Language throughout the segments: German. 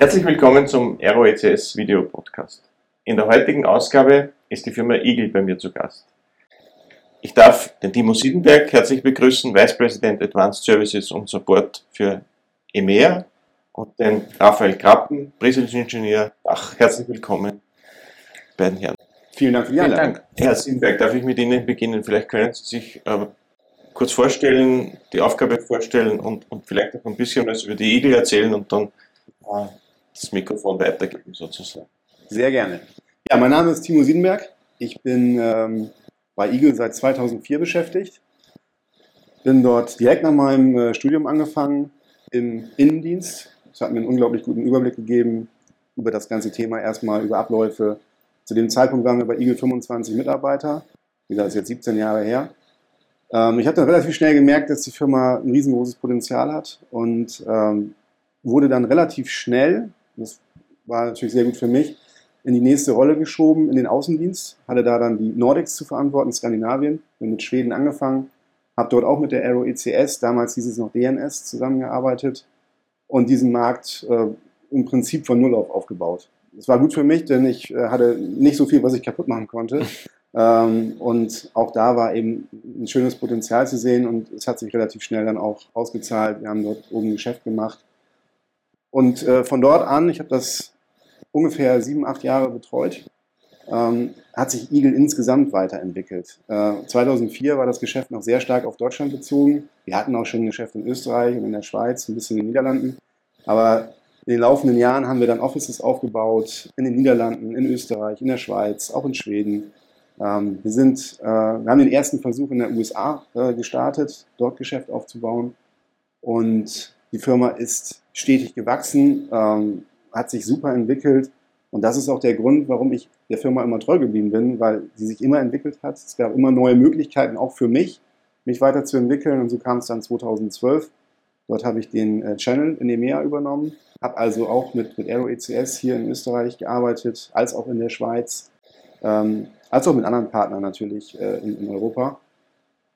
Herzlich willkommen zum Aero ECS Video Podcast. In der heutigen Ausgabe ist die Firma Eagle bei mir zu Gast. Ich darf den Timo Siedenberg herzlich begrüßen, Vice President Advanced Services und Support für EMEA und den Raphael Krappen, Presales Ingenieur. Ach, herzlich willkommen, beiden Herren. Vielen Dank für die Einladung. Herr Siedenberg, darf ich mit Ihnen beginnen? Vielleicht können Sie sich äh, kurz vorstellen, die Aufgabe vorstellen und, und vielleicht auch ein bisschen was über die Eagle erzählen und dann äh, das Mikrofon weitergeben sozusagen. Sehr gerne. Ja, mein Name ist Timo Siedenberg. Ich bin ähm, bei Eagle seit 2004 beschäftigt. Bin dort direkt nach meinem äh, Studium angefangen im Innendienst. Das hat mir einen unglaublich guten Überblick gegeben über das ganze Thema, erstmal über Abläufe. Zu dem Zeitpunkt waren wir bei Eagle 25 Mitarbeiter. Wie gesagt, das ist jetzt 17 Jahre her. Ähm, ich habe dann relativ schnell gemerkt, dass die Firma ein riesengroßes Potenzial hat und ähm, wurde dann relativ schnell, das war natürlich sehr gut für mich, in die nächste Rolle geschoben, in den Außendienst, hatte da dann die Nordics zu verantworten, Skandinavien, bin mit Schweden angefangen, habe dort auch mit der Aero ECS, damals hieß es noch DNS, zusammengearbeitet und diesen Markt äh, im Prinzip von Null auf aufgebaut. Es war gut für mich, denn ich äh, hatte nicht so viel, was ich kaputt machen konnte. Ähm, und auch da war eben ein schönes Potenzial zu sehen und es hat sich relativ schnell dann auch ausgezahlt. Wir haben dort oben Geschäft gemacht. Und äh, von dort an, ich habe das ungefähr sieben, acht Jahre betreut, ähm, hat sich Eagle insgesamt weiterentwickelt. Äh, 2004 war das Geschäft noch sehr stark auf Deutschland bezogen. Wir hatten auch schon ein Geschäft in Österreich und in der Schweiz, ein bisschen in den Niederlanden. Aber in den laufenden Jahren haben wir dann Offices aufgebaut in den Niederlanden, in Österreich, in der Schweiz, auch in Schweden. Ähm, wir, sind, äh, wir haben den ersten Versuch in der USA äh, gestartet, dort Geschäft aufzubauen. Und die Firma ist stetig gewachsen, ähm, hat sich super entwickelt. Und das ist auch der Grund, warum ich der Firma immer treu geblieben bin, weil sie sich immer entwickelt hat. Es gab immer neue Möglichkeiten, auch für mich, mich weiterzuentwickeln. Und so kam es dann 2012. Dort habe ich den äh, Channel in EMEA übernommen, habe also auch mit, mit Aero ECS hier in Österreich gearbeitet, als auch in der Schweiz, ähm, als auch mit anderen Partnern natürlich äh, in, in Europa.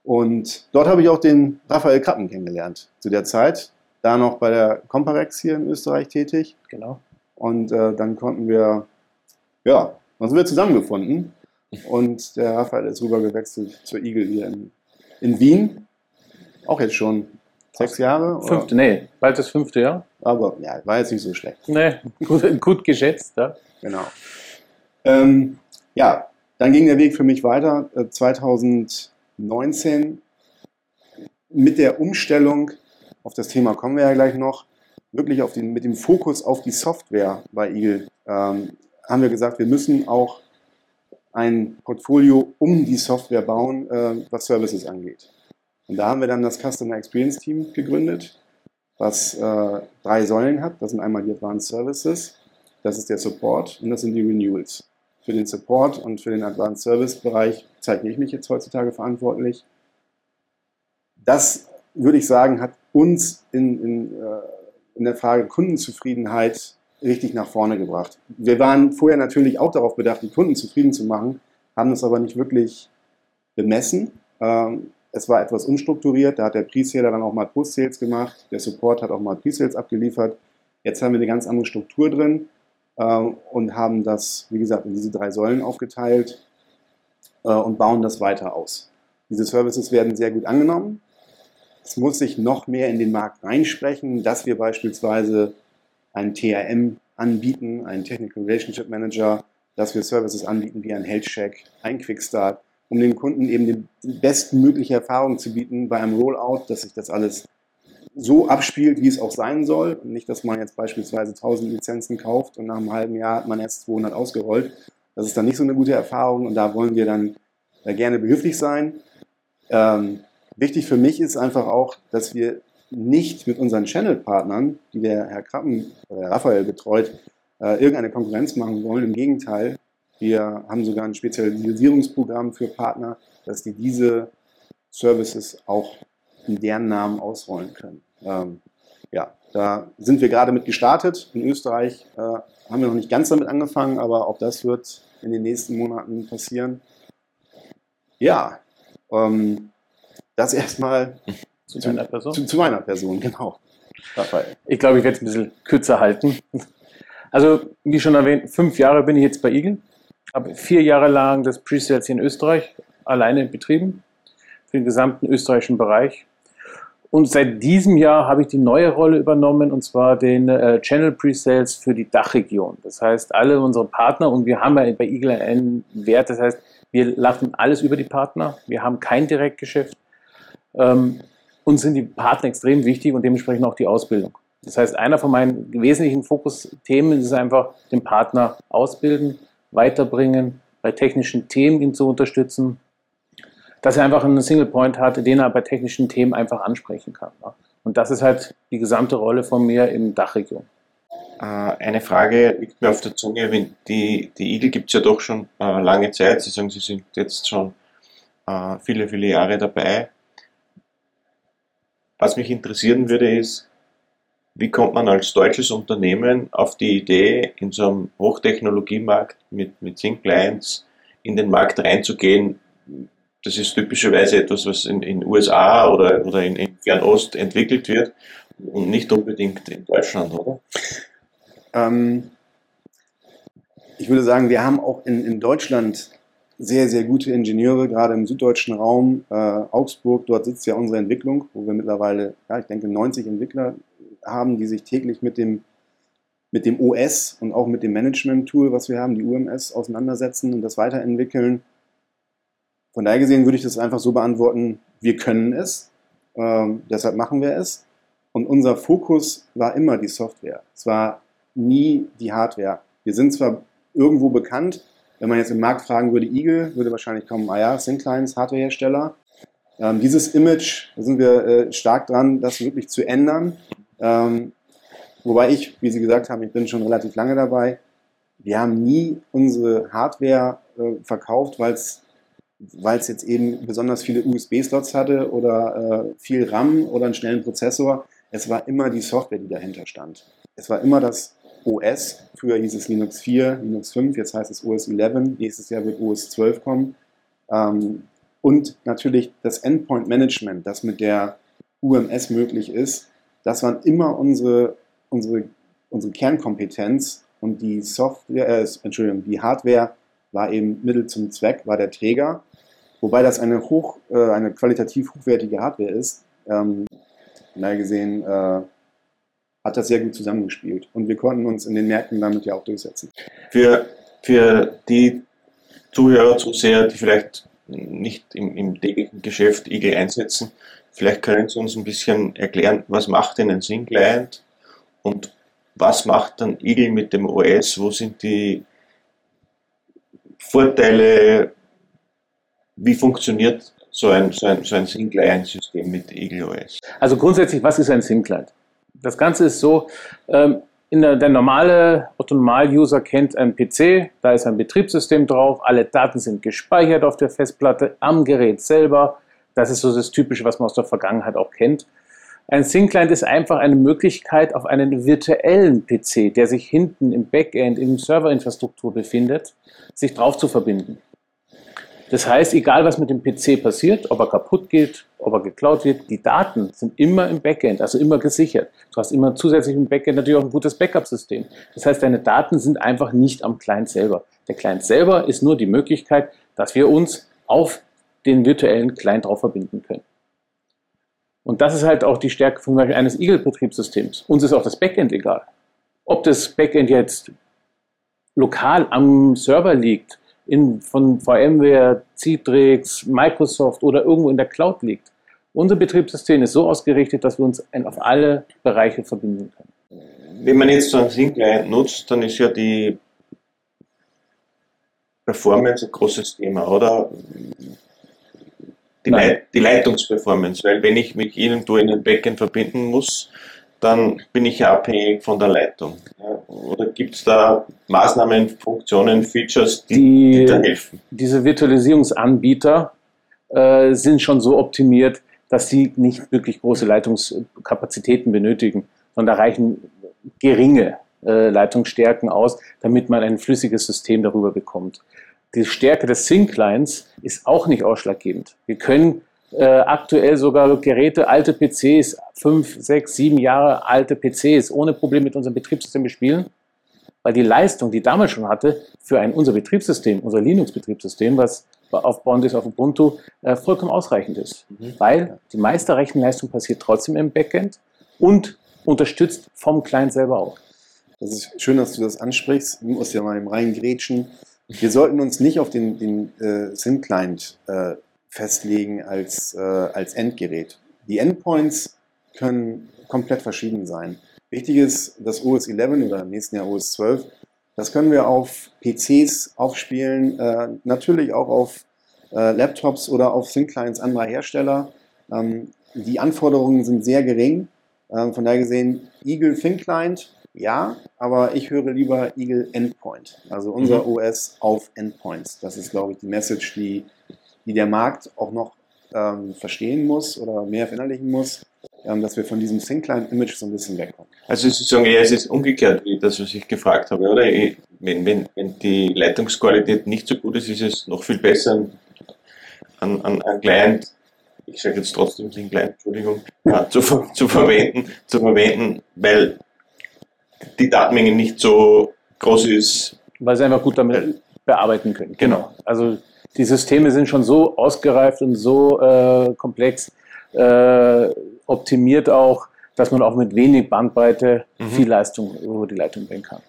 Und dort habe ich auch den Raphael Krappen kennengelernt zu der Zeit da noch bei der Comparex hier in Österreich tätig. Genau. Und äh, dann konnten wir, ja, dann sind wir zusammengefunden. Und der Raphael ist rüber gewechselt zur Eagle hier in, in Wien. Auch jetzt schon sechs Jahre. Fünfte, nee, bald das fünfte Jahr. Aber ja, war jetzt nicht so schlecht. Nee, gut, gut geschätzt, ja. Genau. Ähm, ja, dann ging der Weg für mich weiter. 2019 äh, mit der Umstellung auf das Thema kommen wir ja gleich noch, wirklich auf den, mit dem Fokus auf die Software bei Eagle, ähm, haben wir gesagt, wir müssen auch ein Portfolio um die Software bauen, äh, was Services angeht. Und da haben wir dann das Customer Experience Team gegründet, was äh, drei Säulen hat. Das sind einmal die Advanced Services, das ist der Support und das sind die Renewals. Für den Support und für den Advanced Service Bereich zeichne ich mich jetzt heutzutage verantwortlich. Das würde ich sagen, hat uns in, in, äh, in der Frage Kundenzufriedenheit richtig nach vorne gebracht. Wir waren vorher natürlich auch darauf bedacht, die Kunden zufrieden zu machen, haben das aber nicht wirklich bemessen. Ähm, es war etwas unstrukturiert, da hat der Pre-Saler dann auch mal Post-Sales gemacht, der Support hat auch mal Pre-Sales abgeliefert. Jetzt haben wir eine ganz andere Struktur drin ähm, und haben das, wie gesagt, in diese drei Säulen aufgeteilt äh, und bauen das weiter aus. Diese Services werden sehr gut angenommen. Es muss sich noch mehr in den Markt reinsprechen, dass wir beispielsweise ein TRM anbieten, einen Technical Relationship Manager, dass wir Services anbieten wie ein Health-Check, ein Quickstart, um den Kunden eben die bestmögliche Erfahrung zu bieten bei einem Rollout, dass sich das alles so abspielt, wie es auch sein soll. Und nicht, dass man jetzt beispielsweise 1000 Lizenzen kauft und nach einem halben Jahr hat man erst 200 ausgerollt. Das ist dann nicht so eine gute Erfahrung und da wollen wir dann äh, gerne behilflich sein. Ähm, Wichtig für mich ist einfach auch, dass wir nicht mit unseren Channel-Partnern, die der Herr Krappen oder Herr Raphael betreut, äh, irgendeine Konkurrenz machen wollen. Im Gegenteil, wir haben sogar ein Spezialisierungsprogramm für Partner, dass die diese Services auch in deren Namen ausrollen können. Ähm, ja, da sind wir gerade mit gestartet. In Österreich äh, haben wir noch nicht ganz damit angefangen, aber auch das wird in den nächsten Monaten passieren. Ja, ähm, das erstmal zu, zu, deiner Person? Zu, zu, meiner Person, genau. Raphael. Ich glaube, ich werde es ein bisschen kürzer halten. Also, wie schon erwähnt, fünf Jahre bin ich jetzt bei Eagle. Habe vier Jahre lang das Pre-Sales in Österreich alleine betrieben, für den gesamten österreichischen Bereich. Und seit diesem Jahr habe ich die neue Rolle übernommen, und zwar den äh, Channel Pre-Sales für die Dachregion. Das heißt, alle unsere Partner, und wir haben ja bei Eagle einen Wert, das heißt, wir lachen alles über die Partner, wir haben kein Direktgeschäft. Ähm, uns sind die Partner extrem wichtig und dementsprechend auch die Ausbildung. Das heißt, einer von meinen wesentlichen Fokusthemen ist einfach, den Partner ausbilden, weiterbringen, bei technischen Themen ihn zu unterstützen dass er einfach einen Single Point hat, den er bei technischen Themen einfach ansprechen kann. Und das ist halt die gesamte Rolle von mir im Dachregion. Äh, eine Frage liegt mir auf der Zunge. Die, die Igel gibt es ja doch schon äh, lange Zeit. Sie sagen, Sie sind jetzt schon äh, viele, viele Jahre dabei. Was mich interessieren würde, ist, wie kommt man als deutsches Unternehmen auf die Idee, in so einem Hochtechnologiemarkt mit, mit Clients in den Markt reinzugehen? das ist typischerweise etwas, was in den USA oder, oder in, in Fernost entwickelt wird und nicht unbedingt in Deutschland, oder? Ähm, ich würde sagen, wir haben auch in, in Deutschland sehr, sehr gute Ingenieure, gerade im süddeutschen Raum, äh, Augsburg, dort sitzt ja unsere Entwicklung, wo wir mittlerweile, ja, ich denke, 90 Entwickler haben, die sich täglich mit dem, mit dem OS und auch mit dem Management-Tool, was wir haben, die UMS, auseinandersetzen und das weiterentwickeln. Von daher gesehen würde ich das einfach so beantworten, wir können es, ähm, deshalb machen wir es. Und unser Fokus war immer die Software. Es war nie die Hardware. Wir sind zwar irgendwo bekannt, wenn man jetzt im Markt fragen würde, Eagle, würde wahrscheinlich kommen, ah ja, sind kleines Hardwarehersteller. Ähm, dieses Image, da sind wir äh, stark dran, das wirklich zu ändern. Ähm, wobei ich, wie Sie gesagt haben, ich bin schon relativ lange dabei. Wir haben nie unsere Hardware äh, verkauft, weil es weil es jetzt eben besonders viele USB-Slots hatte oder äh, viel RAM oder einen schnellen Prozessor. Es war immer die Software, die dahinter stand. Es war immer das OS. Früher hieß es Linux 4, Linux 5, jetzt heißt es OS 11. Nächstes Jahr wird OS 12 kommen. Ähm, und natürlich das Endpoint Management, das mit der UMS möglich ist. Das waren immer unsere, unsere, unsere Kernkompetenz und die Software, äh, Entschuldigung, die Hardware war eben Mittel zum Zweck, war der Träger. Wobei das eine, hoch, äh, eine qualitativ hochwertige Hardware ist. Ähm, daher gesehen äh, hat das sehr gut zusammengespielt. Und wir konnten uns in den Märkten damit ja auch durchsetzen. Für, für die Zuhörer, Zuseher, die vielleicht nicht im, im täglichen Geschäft Igel einsetzen, vielleicht können Sie uns ein bisschen erklären, was macht denn ein Syn-Client und was macht dann Igel mit dem OS? Wo sind die Vorteile, wie funktioniert so ein, so ein, so ein Thin-Client-System mit EagleOS? Also grundsätzlich, was ist ein Thin-Client? Das Ganze ist so, ähm, der, der, normale Otto-Normal-User kennt einen PC, da ist ein Betriebssystem drauf, alle Daten sind gespeichert auf der Festplatte, am Gerät selber. Das ist so das Typische, was man aus der Vergangenheit auch kennt. Ein Thin-Client ist einfach eine Möglichkeit, auf einen virtuellen PC, der sich hinten im Backend, in Serverinfrastruktur befindet, sich drauf zu verbinden. Das heißt, egal was mit dem PC passiert, ob er kaputt geht, ob er geklaut wird, die Daten sind immer im Backend, also immer gesichert. Du hast immer zusätzlich im Backend natürlich auch ein gutes Backup-System. Das heißt, deine Daten sind einfach nicht am Client selber. Der Client selber ist nur die Möglichkeit, dass wir uns auf den virtuellen Client drauf verbinden können. Und das ist halt auch die Stärke zum Beispiel eines Eagle-Betriebssystems. Uns ist auch das Backend egal. Ob das Backend jetzt lokal am Server liegt, in, von VMware, Citrix, Microsoft oder irgendwo in der Cloud liegt. Unser Betriebssystem ist so ausgerichtet, dass wir uns auf alle Bereiche verbinden können. Wenn man jetzt so einen Sync-Client nutzt, dann ist ja die Performance ein großes Thema, oder? Die, Leit die Leitungsperformance, weil wenn ich mich irgendwo in den Backend verbinden muss, dann bin ich ja abhängig von der Leitung. Oder gibt es da Maßnahmen, Funktionen, Features, die, die, da helfen? Diese Virtualisierungsanbieter äh, sind schon so optimiert, dass sie nicht wirklich große Leitungskapazitäten benötigen, sondern da reichen geringe äh, Leitungsstärken aus, damit man ein flüssiges System darüber bekommt die Stärke des Sync-Clients ist auch nicht ausschlaggebend. Wir können äh, aktuell sogar Geräte, alte PCs, fünf, sechs, sieben Jahre alte PCs ohne Probleme mit unserem Betriebssystem bespielen. weil die Leistung, die damals schon hatte, für ein, unser Betriebssystem, unser Linux-Betriebssystem, was aufbauend ist auf Ubuntu, äh, vollkommen ausreichend ist. Mhm. Weil die meiste Rechenleistung passiert trotzdem im Backend und unterstützt vom Client selber auch. Das ist schön, dass du das ansprichst. Du musst ja mal im reinen Grätschen. Wir sollten uns nicht auf den, den äh, SIM-Client äh, festlegen als, äh, als Endgerät. Die Endpoints können komplett verschieden sein. Wichtig ist, dass OS 11 oder im nächsten Jahr OS 12, das können wir auf PCs aufspielen, äh, natürlich auch auf äh, Laptops oder auf SIM-Clients anderer Hersteller. Ähm, die Anforderungen sind sehr gering. Ähm, von daher gesehen, Eagle Thin Client, ja, aber ich höre lieber Eagle Endpoint, also unser mhm. OS auf Endpoints. Das ist, glaube ich, die Message, die, die der Markt auch noch ähm, verstehen muss oder mehr verinnerlichen muss, ähm, dass wir von diesem Thin Client Image so ein bisschen wegkommen. Also Sie sagen eher, es ist umgekehrt, wie das, was ich gefragt habe, oder? Wenn, wenn, wenn die Leitungsqualität nicht so gut ist, ist es noch viel besser, an, an, an Client ich sage jetzt trotzdem den kleinen, Entschuldigung, ja, zu, zu, verwenden, zu verwenden, weil die Datenmenge nicht so groß ist. Weil sie einfach gut damit bearbeiten können. Genau. Also die Systeme sind schon so ausgereift und so äh, komplex äh, optimiert auch, dass man auch mit wenig Bandbreite mhm. viel Leistung über die Leitung bringen kann.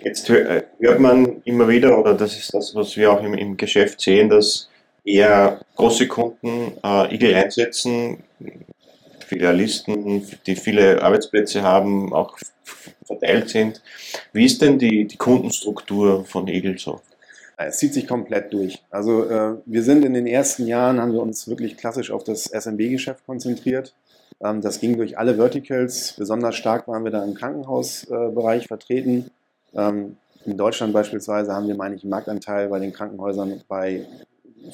Jetzt hört man immer wieder, oder das ist das, was wir auch im, im Geschäft sehen, dass eher große Kunden äh, Eagle einsetzen, Filialisten, die viele Arbeitsplätze haben, auch verteilt sind. Wie ist denn die, die Kundenstruktur von Eagle so? Es zieht sich komplett durch. Also äh, wir sind in den ersten Jahren, haben wir uns wirklich klassisch auf das SMB-Geschäft konzentriert. Ähm, das ging durch alle Verticals. Besonders stark waren wir da im Krankenhausbereich äh, vertreten. Ähm, in Deutschland beispielsweise haben wir, meine ich, einen Marktanteil bei den Krankenhäusern bei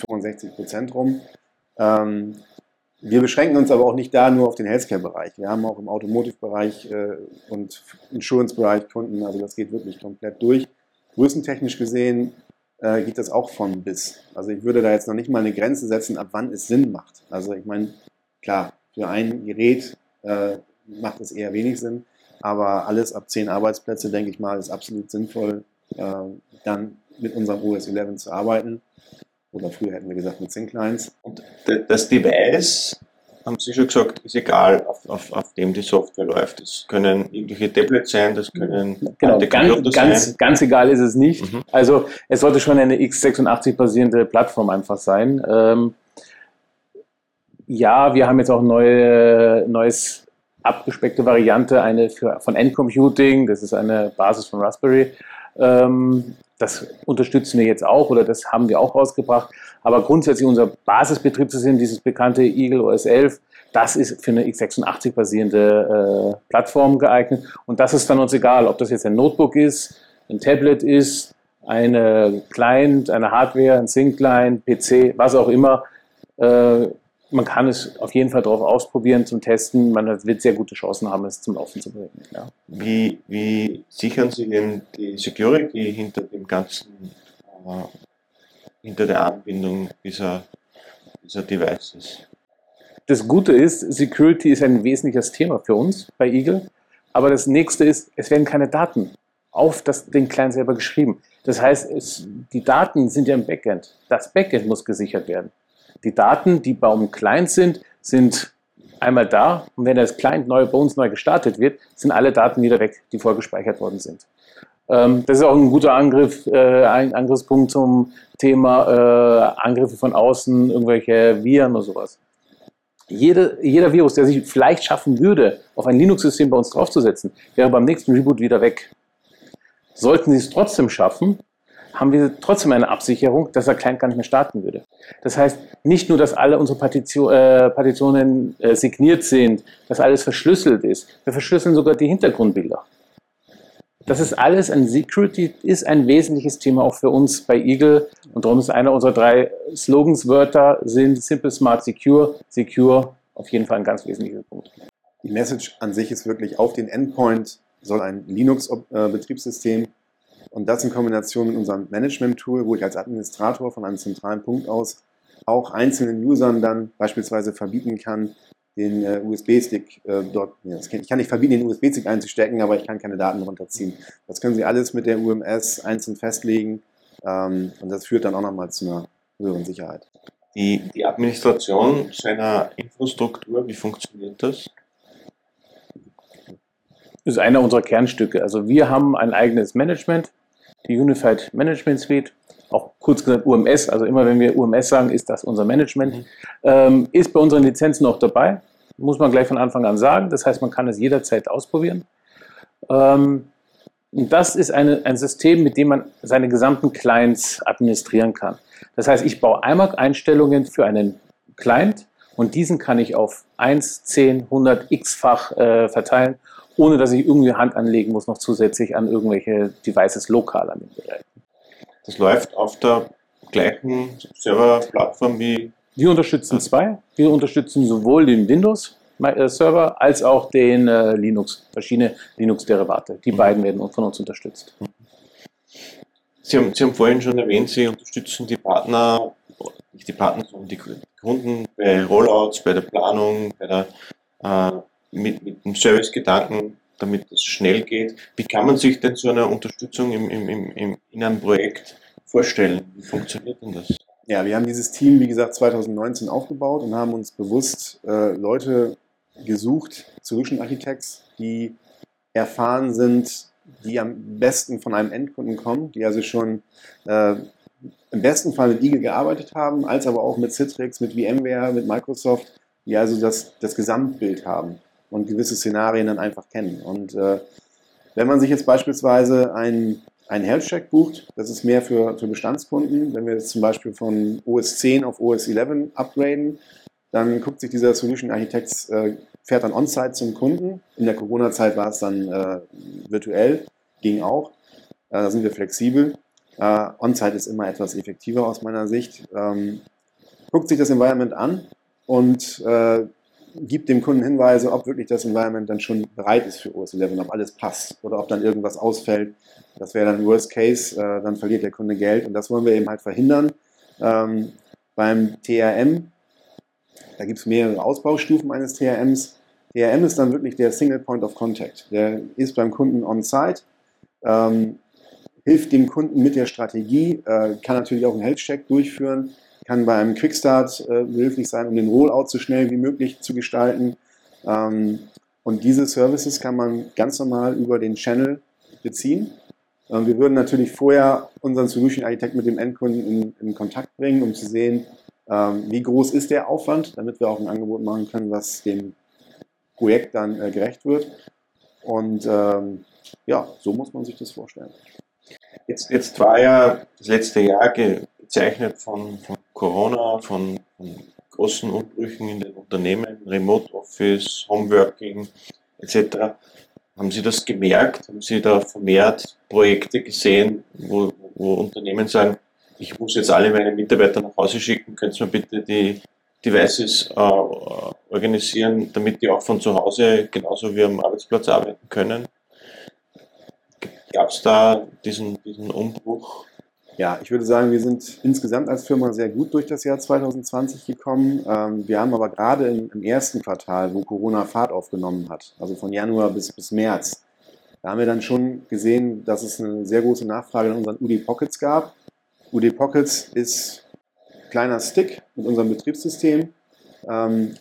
65 Prozent rum. Ähm, wir beschränken uns aber auch nicht da nur auf den Healthcare-Bereich. Wir haben auch im Automotive-Bereich äh, und Insurance-Bereich Kunden, also das geht wirklich komplett durch. Größentechnisch gesehen äh, geht das auch von bis. Also ich würde da jetzt noch nicht mal eine Grenze setzen, ab wann es Sinn macht. Also ich meine, klar, für ein Gerät äh, macht es eher wenig Sinn, aber alles ab zehn Arbeitsplätze, denke ich mal, ist absolut sinnvoll, äh, dann mit unserem OS 11 zu arbeiten. Oder früher hätten wir gesagt mit Sync-Lines. Und das Device, haben Sie schon gesagt, ist egal, auf, auf, auf dem die Software läuft. Das können irgendwelche Tablets sein, das können genau, ganz, ganz, ganz egal ist es nicht. Mhm. Also es sollte schon eine x86-basierende Plattform einfach sein. Ähm, ja, wir haben jetzt auch neue, neues abgespeckte Variante, eine für, von Endcomputing, das ist eine Basis von Raspberry. Ähm, das unterstützen wir jetzt auch oder das haben wir auch rausgebracht. Aber grundsätzlich unser Basisbetriebssystem, dieses bekannte Eagle OS 11, das ist für eine x86 basierende äh, Plattform geeignet. Und das ist dann uns egal, ob das jetzt ein Notebook ist, ein Tablet ist, eine Client, eine Hardware, ein Sync-Client, PC, was auch immer. Äh, man kann es auf jeden Fall drauf ausprobieren zum Testen. Man wird sehr gute Chancen haben, es zum Laufen zu bringen. Ja. Wie, wie sichern Sie denn die Security hinter dem ganzen, äh, hinter der Anbindung dieser, dieser Devices? Das Gute ist, Security ist ein wesentliches Thema für uns bei Eagle. Aber das nächste ist, es werden keine Daten auf das, den Client selber geschrieben. Das heißt, es, die Daten sind ja im Backend. Das Backend muss gesichert werden. Die Daten, die Baum Client sind, sind einmal da und wenn das Client neu bei uns neu gestartet wird, sind alle Daten wieder weg, die vorgespeichert worden sind. Ähm, das ist auch ein guter Angriff, äh, ein Angriffspunkt zum Thema äh, Angriffe von außen, irgendwelche Viren oder sowas. Jede, jeder Virus, der sich vielleicht schaffen würde, auf ein Linux-System bei uns draufzusetzen, wäre beim nächsten Reboot wieder weg. Sollten sie es trotzdem schaffen, haben wir trotzdem eine Absicherung, dass der Client gar nicht mehr starten würde. Das heißt, nicht nur, dass alle unsere Partition, äh, Partitionen äh, signiert sind, dass alles verschlüsselt ist, wir verschlüsseln sogar die Hintergrundbilder. Das ist alles ein Security, ist ein wesentliches Thema auch für uns bei Eagle und darum ist einer unserer drei Slogans-Wörter sind Simple, Smart, Secure. Secure auf jeden Fall ein ganz wesentlicher Punkt. Die Message an sich ist wirklich auf den Endpoint soll ein Linux-Betriebssystem und das in Kombination mit unserem Management-Tool, wo ich als Administrator von einem zentralen Punkt aus auch einzelnen Usern dann beispielsweise verbieten kann, den äh, USB-Stick äh, dort, ja, kann, ich kann nicht verbieten, den USB-Stick einzustecken, aber ich kann keine Daten runterziehen. Das können Sie alles mit der UMS einzeln festlegen ähm, und das führt dann auch nochmal zu einer höheren Sicherheit. Die, die Administration seiner Infrastruktur, wie funktioniert das? Das ist einer unserer Kernstücke. Also wir haben ein eigenes Management, die Unified Management Suite, auch kurz gesagt UMS, also immer wenn wir UMS sagen, ist das unser Management, mhm. ähm, ist bei unseren Lizenzen auch dabei, muss man gleich von Anfang an sagen. Das heißt, man kann es jederzeit ausprobieren. Ähm, das ist eine, ein System, mit dem man seine gesamten Clients administrieren kann. Das heißt, ich baue einmal Einstellungen für einen Client und diesen kann ich auf 1, 10, 100 x-fach äh, verteilen, ohne dass ich irgendwie Hand anlegen muss, noch zusätzlich an irgendwelche Devices lokal an den Geräten. Das läuft auf der gleichen Serverplattform wie. Wir unterstützen zwei. Wir unterstützen sowohl den Windows äh, Server als auch den äh, Linux, verschiedene Linux-Derivate. Die mhm. beiden werden von uns unterstützt. Sie haben, Sie haben vorhin schon erwähnt, Sie unterstützen die Partner, nicht die Partner, sondern die Kunden bei Rollouts, bei der Planung, bei der, äh, mit, mit dem Service-Gedanken, damit es schnell geht. Wie kann man sich denn so eine Unterstützung im, im, im, in einem Projekt vorstellen? Wie funktioniert denn das? Ja, wir haben dieses Team, wie gesagt, 2019 aufgebaut und haben uns bewusst äh, Leute gesucht, Solution Architects, die erfahren sind, die am besten von einem Endkunden kommen, die also schon äh, im besten Fall mit Eagle gearbeitet haben, als aber auch mit Citrix, mit VMware, mit Microsoft, die also das, das Gesamtbild haben und gewisse Szenarien dann einfach kennen. Und äh, wenn man sich jetzt beispielsweise ein, ein Health Check bucht, das ist mehr für, für Bestandskunden, wenn wir jetzt zum Beispiel von OS 10 auf OS 11 upgraden, dann guckt sich dieser Solution Architect, äh, fährt dann on-site zum Kunden. In der Corona-Zeit war es dann äh, virtuell, ging auch. Äh, da sind wir flexibel. Äh, on-site ist immer etwas effektiver aus meiner Sicht. Ähm, guckt sich das Environment an und äh, gibt dem Kunden Hinweise, ob wirklich das Environment dann schon bereit ist für OS 11, ob alles passt oder ob dann irgendwas ausfällt. Das wäre dann Worst Case, äh, dann verliert der Kunde Geld und das wollen wir eben halt verhindern. Ähm, beim TRM da gibt es mehrere Ausbaustufen eines TRMs. TRM ist dann wirklich der Single Point of Contact. Der ist beim Kunden on-site, ähm, hilft dem Kunden mit der Strategie, äh, kann natürlich auch einen Health-Check durchführen, kann bei einem Quickstart äh, behilflich sein, um den Rollout so schnell wie möglich zu gestalten. Ähm, und diese Services kann man ganz normal über den Channel beziehen. Ähm, wir würden natürlich vorher unseren Solution Architect mit dem Endkunden in, in Kontakt bringen, um zu sehen, ähm, wie groß ist der Aufwand, damit wir auch ein Angebot machen können, was dem Projekt dann äh, gerecht wird. Und ähm, ja, so muss man sich das vorstellen. Jetzt, jetzt war ja das letzte Jahr gezeichnet von, von Corona, von, großen Umbrüchen in den Unternehmen, Remote Office, Homeworking etc. Haben Sie das gemerkt? Haben Sie da vermehrt Projekte gesehen, wo, wo Unternehmen sagen, ich muss jetzt alle meine Mitarbeiter nach Hause schicken, könnt ihr mir bitte die Devices äh, organisieren, damit die auch von zu Hause genauso wie am Arbeitsplatz arbeiten können. Gab es da diesen, diesen Umbruch? Ja, ich würde sagen, wir sind insgesamt als Firma sehr gut durch das Jahr 2020 gekommen. Ähm, wir haben aber gerade im, ersten Quartal, wo Corona Fahrt aufgenommen hat, also von Januar bis, bis März, da haben wir dann schon gesehen, dass es eine sehr große Nachfrage in unseren UD Pockets gab. UD Pockets ist ein kleiner Stick mit unserem Betriebssystem, ähm,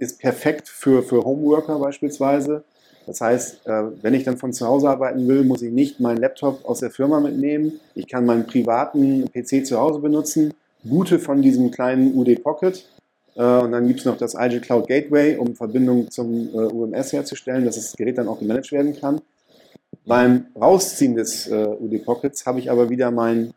ist perfekt für, für Homeworker beispielsweise. Das heißt, äh, wenn ich dann von zu Hause arbeiten will, muss ich nicht meinen Laptop aus der Firma mitnehmen. Ich kann meinen privaten PC zu Hause benutzen, boote von diesem kleinen UD Pocket. Äh, und dann gibt es noch das IG Cloud Gateway, um Verbindung zum äh, UMS herzustellen, dass das Gerät dann auch gemanagt werden kann. Beim Rausziehen des UD Pockets habe ich aber wieder meinen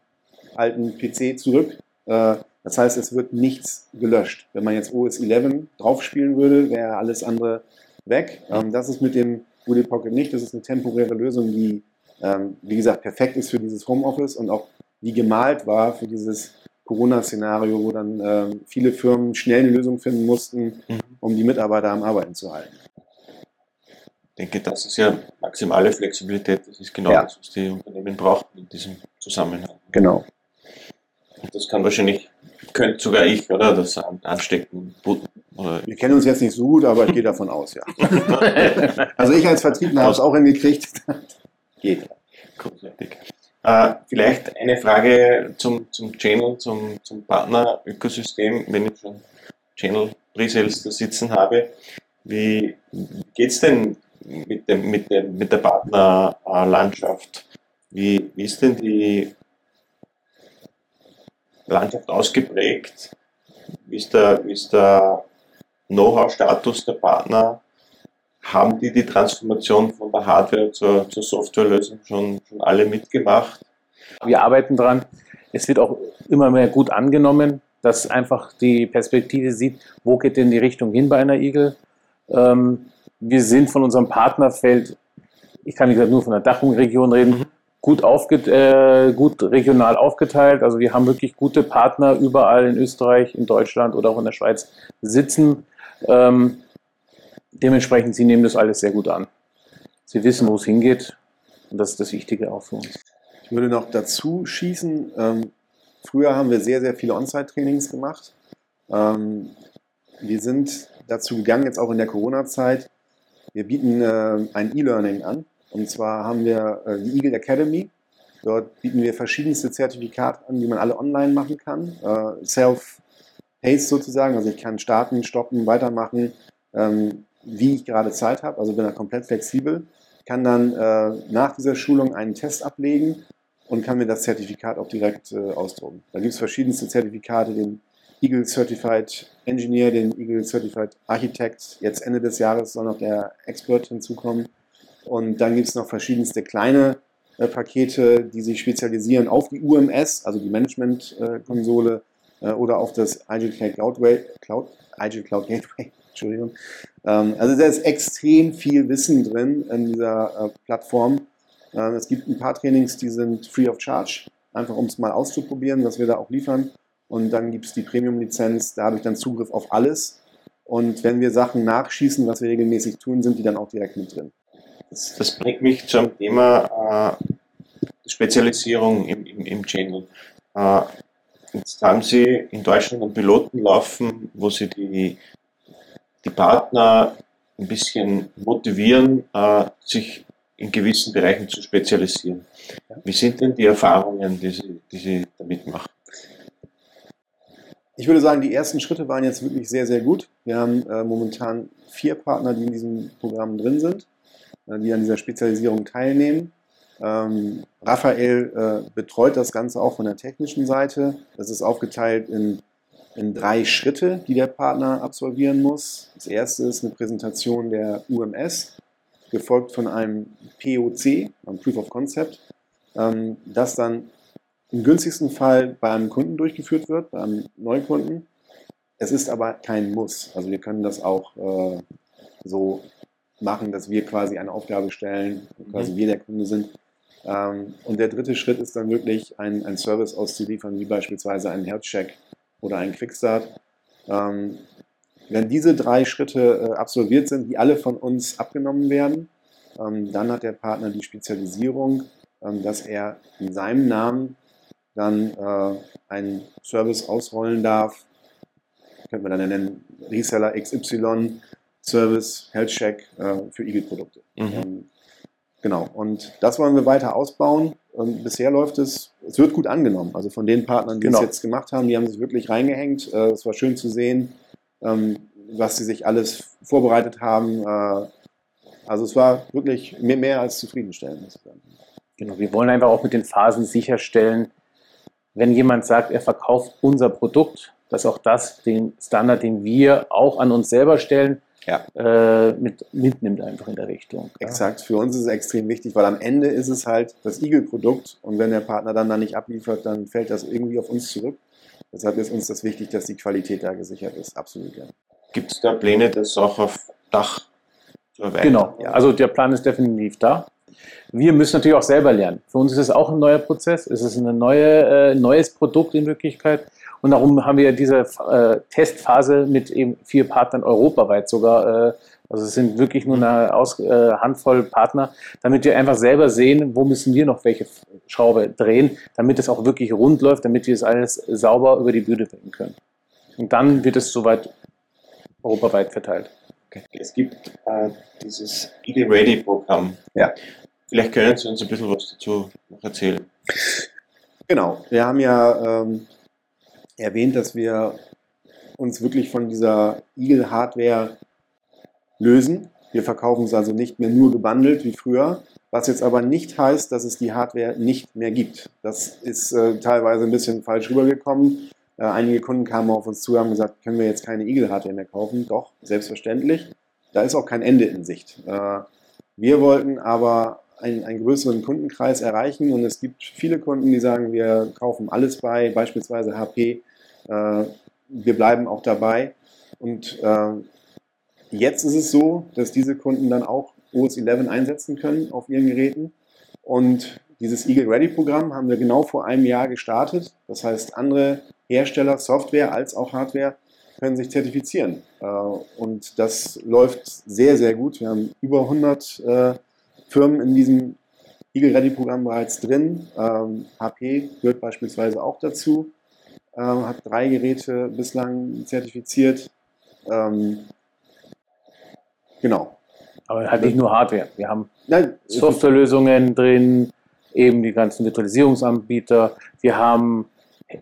alten PC zurück. Das heißt, es wird nichts gelöscht. Wenn man jetzt OS 11 draufspielen würde, wäre alles andere weg. Ähm, das ist mit dem Woody Pocket nicht. Das ist eine temporäre Lösung, die, ähm, wie gesagt, perfekt ist für dieses Homeoffice und auch wie gemalt war für dieses Corona-Szenario, wo dann ähm, viele Firmen schnell eine Lösung finden mussten, mhm. um die Mitarbeiter am Arbeiten zu halten. Ich denke, das ist ja maximale Flexibilität. Das ist genau ja. das, was die Unternehmen brauchen in diesem Zusammenhang. Genau. Das kann wahrscheinlich, könnte sogar ich, oder? Das anstecken. Oder Wir kennen uns jetzt nicht so gut, aber ich gehe davon aus, ja. also ich als Vertriebler habe es auch hingekriegt. Geht. Großartig. Äh, vielleicht eine Frage zum, zum Channel, zum, zum Partner-Ökosystem, wenn ich schon Channel Presales da sitzen habe. Wie geht es denn mit, dem, mit, dem, mit der Partnerlandschaft? Wie, wie ist denn die Landschaft ausgeprägt? Wie ist der, wie ist der Know-how-Status der Partner? Haben die die Transformation von der Hardware zur, zur Softwarelösung schon, schon alle mitgemacht? Wir arbeiten dran. Es wird auch immer mehr gut angenommen, dass einfach die Perspektive sieht, wo geht denn die Richtung hin bei einer Eagle. Ähm, wir sind von unserem Partnerfeld, ich kann nicht nur von der Dachung-Region reden, mhm. Gut, aufge äh, gut regional aufgeteilt. Also wir haben wirklich gute Partner überall in Österreich, in Deutschland oder auch in der Schweiz sitzen. Ähm, dementsprechend, sie nehmen das alles sehr gut an. Sie wissen, wo es hingeht und das ist das Wichtige auch für uns. Ich würde noch dazu schießen, ähm, früher haben wir sehr, sehr viele On-Site-Trainings gemacht. Ähm, wir sind dazu gegangen, jetzt auch in der Corona-Zeit. Wir bieten äh, ein E-Learning an. Und zwar haben wir äh, die Eagle Academy. Dort bieten wir verschiedenste Zertifikate an, die man alle online machen kann. Äh, Self-Paced sozusagen. Also ich kann starten, stoppen, weitermachen. Ähm, wie ich gerade Zeit habe, also bin da komplett flexibel, kann dann äh, nach dieser Schulung einen Test ablegen und kann mir das Zertifikat auch direkt ausdrucken. Da gibt es verschiedenste Zertifikate, den Eagle Certified Engineer, den Eagle Certified Architect. Jetzt Ende des Jahres soll noch der Expert hinzukommen. Und dann gibt es noch verschiedenste kleine äh, Pakete, die sich spezialisieren auf die UMS, also die Management-Konsole, äh, oder auf das Agile Cloud, Cloud, Agile Cloud Gateway. Entschuldigung. Ähm, also da ist extrem viel Wissen drin in dieser äh, Plattform. Ähm, es gibt ein paar Trainings, die sind free of charge, einfach um es mal auszuprobieren, was wir da auch liefern. Und dann gibt es die Premium-Lizenz, da habe ich dann Zugriff auf alles. Und wenn wir Sachen nachschießen, was wir regelmäßig tun, sind die dann auch direkt mit drin. Das, das bringt mich zum Thema äh, Spezialisierung im, im, im Channel. Äh, jetzt haben Sie in Deutschland einen Piloten laufen, wo Sie die die Partner ein bisschen motivieren, äh, sich in gewissen Bereichen zu spezialisieren. Wie sind denn die Erfahrungen, die Sie, die Sie damit machen? Ich würde sagen, die ersten Schritte waren jetzt wirklich sehr, sehr gut. Wir haben äh, momentan vier Partner, die in diesem Programm drin sind, die an dieser Spezialisierung teilnehmen. Ähm, Raphael äh, betreut das Ganze auch von der technischen Seite. Das ist aufgeteilt in in drei Schritte, die der Partner absolvieren muss. Das erste ist eine Präsentation der UMS, gefolgt von einem POC, einem Proof of Concept, ähm, das dann im günstigsten Fall bei einem Kunden durchgeführt wird, bei einem Neukunden. Es ist aber kein Muss. Also wir können das auch äh, so machen, dass wir quasi eine Aufgabe stellen, quasi mhm. wir der Kunde sind. Ähm, und der dritte Schritt ist dann wirklich ein, ein Service auszuliefern, wie beispielsweise einen Health-Check oder ein Quickstart. Ähm, wenn diese drei Schritte äh, absolviert sind, die alle von uns abgenommen werden, ähm, dann hat der Partner die Spezialisierung, ähm, dass er in seinem Namen dann äh, einen Service ausrollen darf. Könnte man dann nennen Reseller XY Service Health Check äh, für Eagle-Produkte. Mhm. Ähm, Genau, und das wollen wir weiter ausbauen. Und bisher läuft es, es wird gut angenommen. Also von den Partnern, die genau. es jetzt gemacht haben, die haben sich wirklich reingehängt. Äh, es war schön zu sehen, ähm, was sie sich alles vorbereitet haben. Äh, also es war wirklich mehr, mehr als zufriedenstellend. Genau, wir wollen einfach auch mit den Phasen sicherstellen, wenn jemand sagt, er verkauft unser Produkt, dass auch das den Standard, den wir auch an uns selber stellen, ja. äh, mit, mitnimmt einfach in der Richtung. Ja. Exakt, für uns ist es extrem wichtig, weil am Ende ist es halt das Eagle-Produkt und wenn der Partner dann da nicht abliefert, dann fällt das irgendwie auf uns zurück. Deshalb ist uns das wichtig, dass die Qualität da gesichert ist. Absolut, ja. Gibt es da Pläne, das auch auf Dach zu erweitern? Genau, ja. also der Plan ist definitiv da. Wir müssen natürlich auch selber lernen. Für uns ist es auch ein neuer Prozess. Es ist ein neue, äh, neues Produkt in Wirklichkeit. Und darum haben wir diese äh, Testphase mit eben vier Partnern europaweit sogar äh, Also es sind wirklich nur eine Aus äh, Handvoll Partner, damit wir einfach selber sehen, wo müssen wir noch welche Schraube drehen, damit es auch wirklich rund läuft, damit wir es alles sauber über die Bühne bringen können. Und dann wird es soweit europaweit verteilt. Okay. Es gibt äh, dieses Eagle Ready Programm. Ja. Vielleicht können Sie uns ein bisschen was dazu noch erzählen. Genau, wir haben ja ähm, erwähnt, dass wir uns wirklich von dieser Eagle Hardware lösen. Wir verkaufen es also nicht mehr nur gebundelt wie früher, was jetzt aber nicht heißt, dass es die Hardware nicht mehr gibt. Das ist äh, teilweise ein bisschen falsch rübergekommen. Äh, einige Kunden kamen auf uns zu und haben gesagt, können wir jetzt keine Eagle Hardware mehr kaufen? Doch, selbstverständlich. Da ist auch kein Ende in Sicht. Äh, wir wollten aber einen, einen, größeren Kundenkreis erreichen und es gibt viele Kunden, die sagen, wir kaufen alles bei, beispielsweise HP. Äh, wir bleiben auch dabei. Und äh, jetzt ist es so, dass diese Kunden dann auch OS 11 einsetzen können auf ihren Geräten. Und dieses Eagle Ready Programm haben wir genau vor einem Jahr gestartet. Das heißt, andere Hersteller, Software als auch Hardware, können sich zertifizieren. Äh, und das läuft sehr, sehr gut. Wir haben über 100 äh, Firmen in diesem Eagle Ready Programm bereits drin. HP ähm, gehört beispielsweise auch dazu, ähm, hat drei Geräte bislang zertifiziert. Ähm, genau. Aber halt nicht nur Hardware. Wir haben Nein, Softwarelösungen drin, eben die ganzen Virtualisierungsanbieter. Wir haben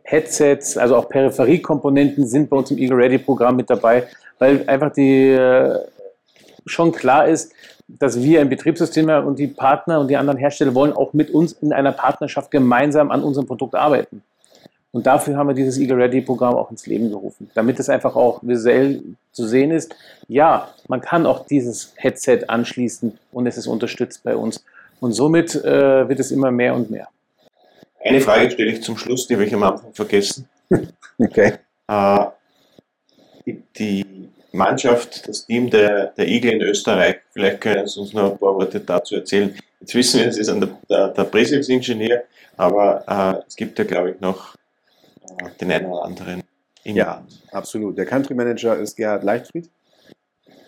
Headsets, also auch Peripheriekomponenten sind bei uns im Eagle Ready Programm mit dabei, weil einfach die äh, schon klar ist, dass wir ein Betriebssystem haben und die Partner und die anderen Hersteller wollen auch mit uns in einer Partnerschaft gemeinsam an unserem Produkt arbeiten. Und dafür haben wir dieses Eagle Ready Programm auch ins Leben gerufen, damit es einfach auch visuell zu sehen ist. Ja, man kann auch dieses Headset anschließen und es ist unterstützt bei uns. Und somit äh, wird es immer mehr und mehr. Eine Frage stelle ich zum Schluss, die habe ich am Anfang vergessen. okay. Äh, die, Mannschaft, das Team der, der Igel in Österreich, vielleicht können Sie uns noch ein paar Worte dazu erzählen. Jetzt wissen wir, es ist der, der, der Präsenzingenieur, aber äh, es gibt ja, glaube ich, noch den einen oder anderen. Ja, absolut. Der Country Manager ist Gerhard Leichtfried.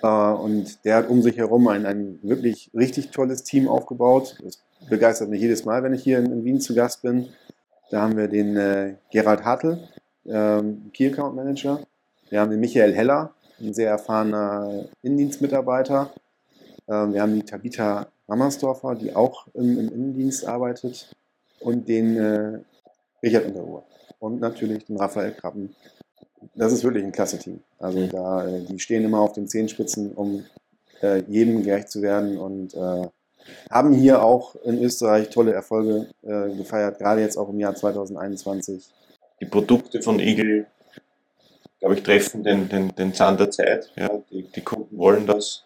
Äh, und der hat um sich herum ein, ein wirklich richtig tolles Team aufgebaut. Das begeistert mich jedes Mal, wenn ich hier in, in Wien zu Gast bin. Da haben wir den äh, Gerald Hartl, ähm, Key Account Manager. Wir haben den Michael Heller, ein sehr erfahrener Innendienstmitarbeiter. Ähm, wir haben die Tabitha Rammersdorfer, die auch im, im Innendienst arbeitet. Und den äh, Richard Unterruhr. Und natürlich den Raphael Krabben. Das ist wirklich ein klasse Team. Also da, äh, die stehen immer auf den Zehenspitzen, um äh, jedem gerecht zu werden und äh, haben hier auch in Österreich tolle Erfolge äh, gefeiert, gerade jetzt auch im Jahr 2021. Die Produkte von Eagle, glaube ich, treffen den, den, den Zahn der Zeit. Ja, die, die Kunden wollen das.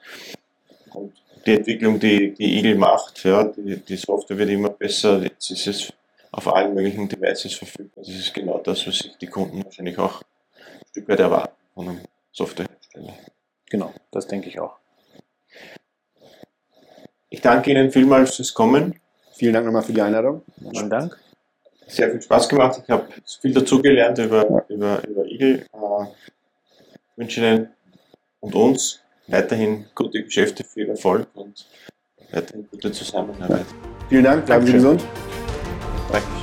Und die Entwicklung, die, die Eagle macht, ja, die, die Software wird immer besser. Jetzt ist es auf allen möglichen Devices verfügbar. Das ist genau das, was sich die Kunden wahrscheinlich auch ein Stück weit erwarten von einem Softwarehersteller. Genau, das denke ich auch. Ich danke Ihnen vielmals fürs Kommen. Vielen Dank nochmal für die Einladung. Vielen Dank. Sehr viel Spaß gemacht. Ich habe viel dazugelernt über, über, über Igel. Äh, ich wünsche Ihnen und uns weiterhin gute Geschäfte, viel Erfolg und weiterhin gute Zusammenarbeit. Vielen Dank, bleiben Sie gesund. Danke.